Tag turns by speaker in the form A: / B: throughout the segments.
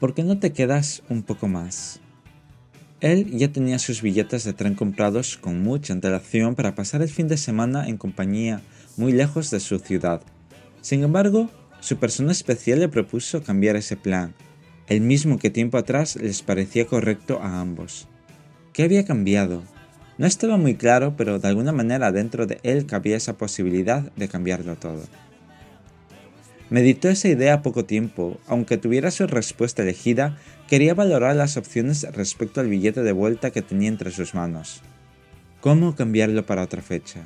A: ¿por qué no te quedas un poco más? Él ya tenía sus billetes de tren comprados con mucha antelación para pasar el fin de semana en compañía muy lejos de su ciudad. Sin embargo, su persona especial le propuso cambiar ese plan, el mismo que tiempo atrás les parecía correcto a ambos. ¿Qué había cambiado? No estaba muy claro, pero de alguna manera dentro de él cabía esa posibilidad de cambiarlo todo. Meditó esa idea poco tiempo, aunque tuviera su respuesta elegida, quería valorar las opciones respecto al billete de vuelta que tenía entre sus manos. ¿Cómo cambiarlo para otra fecha?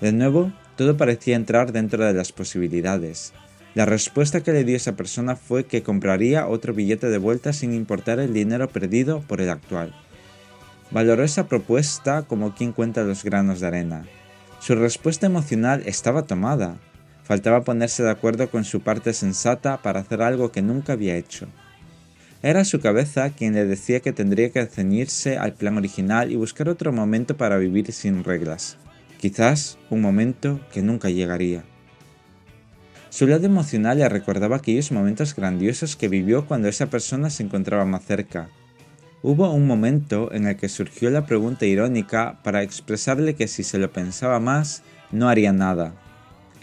A: De nuevo, todo parecía entrar dentro de las posibilidades. La respuesta que le dio esa persona fue que compraría otro billete de vuelta sin importar el dinero perdido por el actual. Valoró esa propuesta como quien cuenta los granos de arena. Su respuesta emocional estaba tomada, Faltaba ponerse de acuerdo con su parte sensata para hacer algo que nunca había hecho. Era su cabeza quien le decía que tendría que ceñirse al plan original y buscar otro momento para vivir sin reglas. Quizás un momento que nunca llegaría. Su lado emocional le recordaba aquellos momentos grandiosos que vivió cuando esa persona se encontraba más cerca. Hubo un momento en el que surgió la pregunta irónica para expresarle que si se lo pensaba más, no haría nada,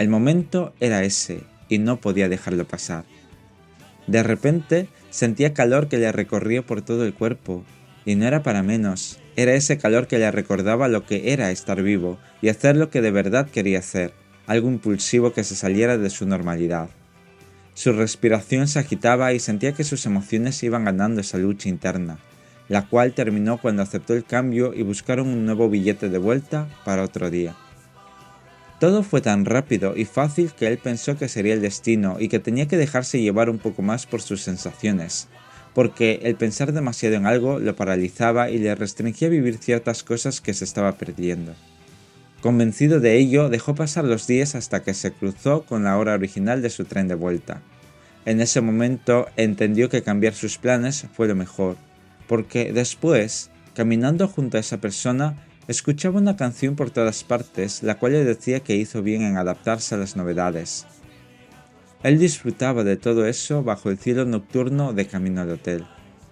A: el momento era ese y no podía dejarlo pasar. De repente sentía calor que le recorría por todo el cuerpo, y no era para menos, era ese calor que le recordaba lo que era estar vivo y hacer lo que de verdad quería hacer, algo impulsivo que se saliera de su normalidad. Su respiración se agitaba y sentía que sus emociones iban ganando esa lucha interna, la cual terminó cuando aceptó el cambio y buscaron un nuevo billete de vuelta para otro día. Todo fue tan rápido y fácil que él pensó que sería el destino y que tenía que dejarse llevar un poco más por sus sensaciones, porque el pensar demasiado en algo lo paralizaba y le restringía vivir ciertas cosas que se estaba perdiendo. Convencido de ello, dejó pasar los días hasta que se cruzó con la hora original de su tren de vuelta. En ese momento entendió que cambiar sus planes fue lo mejor, porque después, caminando junto a esa persona, Escuchaba una canción por todas partes, la cual le decía que hizo bien en adaptarse a las novedades. Él disfrutaba de todo eso bajo el cielo nocturno de camino al hotel.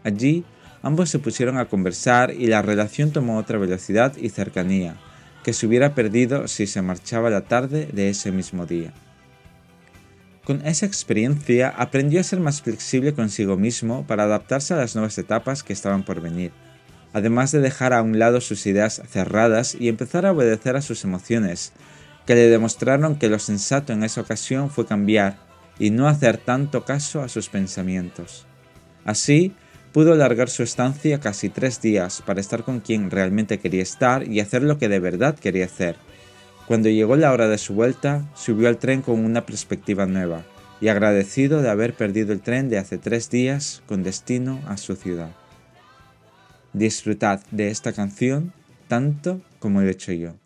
A: Allí, ambos se pusieron a conversar y la relación tomó otra velocidad y cercanía, que se hubiera perdido si se marchaba la tarde de ese mismo día. Con esa experiencia aprendió a ser más flexible consigo mismo para adaptarse a las nuevas etapas que estaban por venir además de dejar a un lado sus ideas cerradas y empezar a obedecer a sus emociones, que le demostraron que lo sensato en esa ocasión fue cambiar y no hacer tanto caso a sus pensamientos. Así, pudo alargar su estancia casi tres días para estar con quien realmente quería estar y hacer lo que de verdad quería hacer. Cuando llegó la hora de su vuelta, subió al tren con una perspectiva nueva y agradecido de haber perdido el tren de hace tres días con destino a su ciudad. Disfrutad de esta canción tanto como he hecho yo.